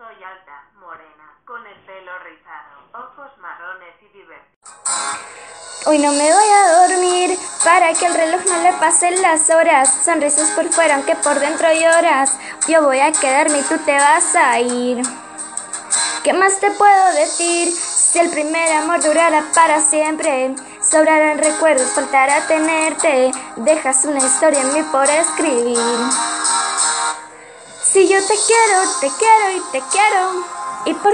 Soy alta, morena, con el pelo rizado, ojos marrones y divertidos. Hoy no me voy a dormir para que el reloj no le pasen las horas. Sonrisas por fuera aunque por dentro lloras. Yo voy a quedarme y tú te vas a ir. ¿Qué más te puedo decir? Si el primer amor durara para siempre, sobrarán recuerdos, faltará tenerte. Dejas una historia en mí por escribir. Si yo te quiero, te quiero y te quiero. Y por